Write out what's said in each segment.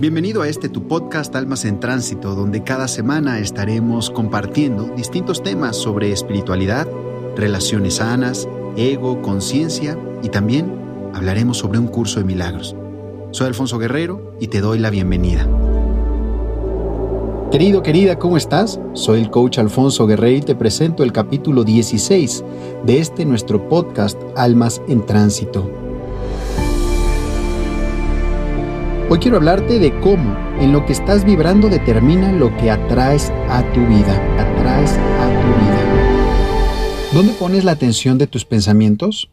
Bienvenido a este tu podcast Almas en Tránsito, donde cada semana estaremos compartiendo distintos temas sobre espiritualidad, relaciones sanas, ego, conciencia y también hablaremos sobre un curso de milagros. Soy Alfonso Guerrero y te doy la bienvenida. Querido, querida, ¿cómo estás? Soy el coach Alfonso Guerrero y te presento el capítulo 16 de este nuestro podcast Almas en Tránsito. Hoy quiero hablarte de cómo en lo que estás vibrando determina lo que atraes a tu vida. Atraes a tu vida. ¿Dónde pones la atención de tus pensamientos?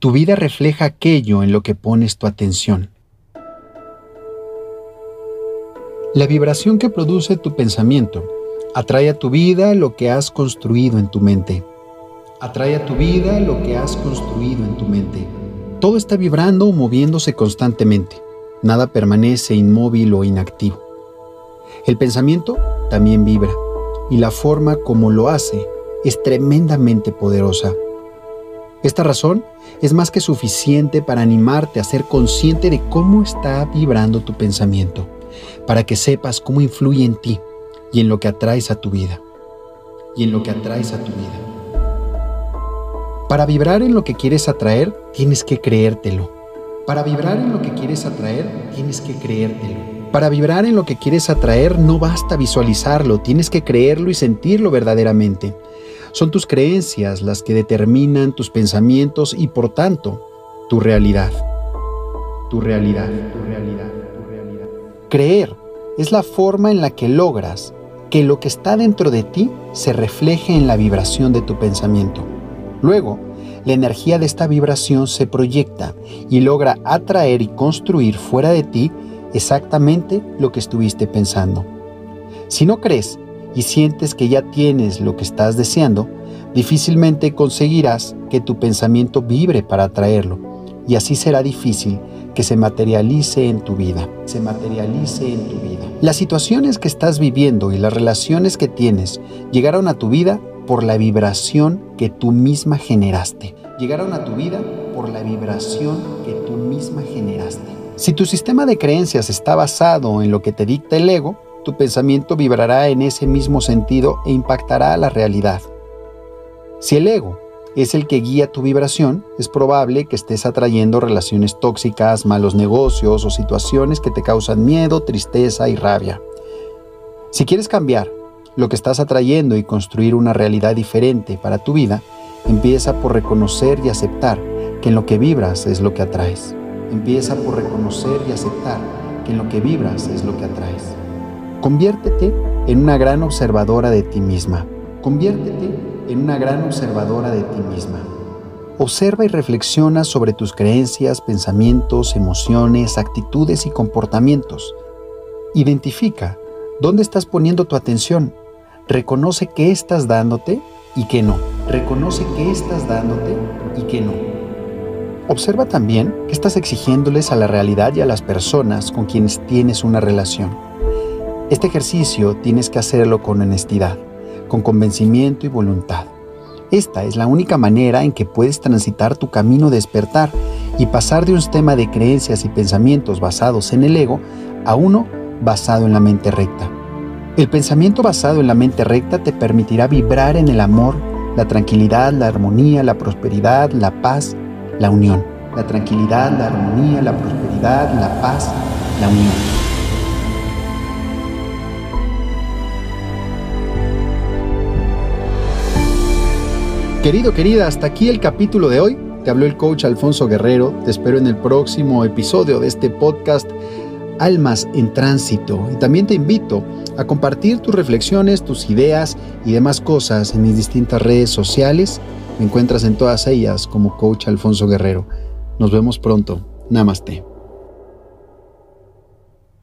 Tu vida refleja aquello en lo que pones tu atención. La vibración que produce tu pensamiento atrae a tu vida lo que has construido en tu mente. Atrae a tu vida lo que has construido en tu mente. Todo está vibrando o moviéndose constantemente. Nada permanece inmóvil o inactivo. El pensamiento también vibra y la forma como lo hace es tremendamente poderosa. Esta razón es más que suficiente para animarte a ser consciente de cómo está vibrando tu pensamiento, para que sepas cómo influye en ti y en lo que atraes a tu vida. Y en lo que atraes a tu vida. Para vibrar en lo que quieres atraer, tienes que creértelo para vibrar en lo que quieres atraer, tienes que creértelo. Para vibrar en lo que quieres atraer, no basta visualizarlo, tienes que creerlo y sentirlo verdaderamente. Son tus creencias las que determinan tus pensamientos y por tanto, tu realidad. Tu realidad, tu realidad. Creer es la forma en la que logras que lo que está dentro de ti se refleje en la vibración de tu pensamiento. Luego, la energía de esta vibración se proyecta y logra atraer y construir fuera de ti exactamente lo que estuviste pensando. Si no crees y sientes que ya tienes lo que estás deseando, difícilmente conseguirás que tu pensamiento vibre para atraerlo y así será difícil que se materialice en tu vida, se materialice en tu vida. Las situaciones que estás viviendo y las relaciones que tienes llegaron a tu vida por la vibración que tú misma generaste. Llegaron a tu vida por la vibración que tú misma generaste. Si tu sistema de creencias está basado en lo que te dicta el ego, tu pensamiento vibrará en ese mismo sentido e impactará a la realidad. Si el ego es el que guía tu vibración, es probable que estés atrayendo relaciones tóxicas, malos negocios o situaciones que te causan miedo, tristeza y rabia. Si quieres cambiar lo que estás atrayendo y construir una realidad diferente para tu vida, empieza por reconocer y aceptar que en lo que vibras es lo que atraes. Empieza por reconocer y aceptar que en lo que vibras es lo que atraes. Conviértete en una gran observadora de ti misma. Conviértete en una gran observadora de ti misma. Observa y reflexiona sobre tus creencias, pensamientos, emociones, actitudes y comportamientos. Identifica dónde estás poniendo tu atención Reconoce qué estás dándote y qué no. Reconoce qué estás dándote y qué no. Observa también qué estás exigiéndoles a la realidad y a las personas con quienes tienes una relación. Este ejercicio tienes que hacerlo con honestidad, con convencimiento y voluntad. Esta es la única manera en que puedes transitar tu camino de despertar y pasar de un sistema de creencias y pensamientos basados en el ego a uno basado en la mente recta. El pensamiento basado en la mente recta te permitirá vibrar en el amor, la tranquilidad, la armonía, la prosperidad, la paz, la unión. La tranquilidad, la armonía, la prosperidad, la paz, la unión. Querido, querida, hasta aquí el capítulo de hoy. Te habló el coach Alfonso Guerrero. Te espero en el próximo episodio de este podcast Almas en Tránsito. Y también te invito a compartir tus reflexiones, tus ideas y demás cosas en mis distintas redes sociales. Me encuentras en todas ellas como Coach Alfonso Guerrero. Nos vemos pronto. Namaste.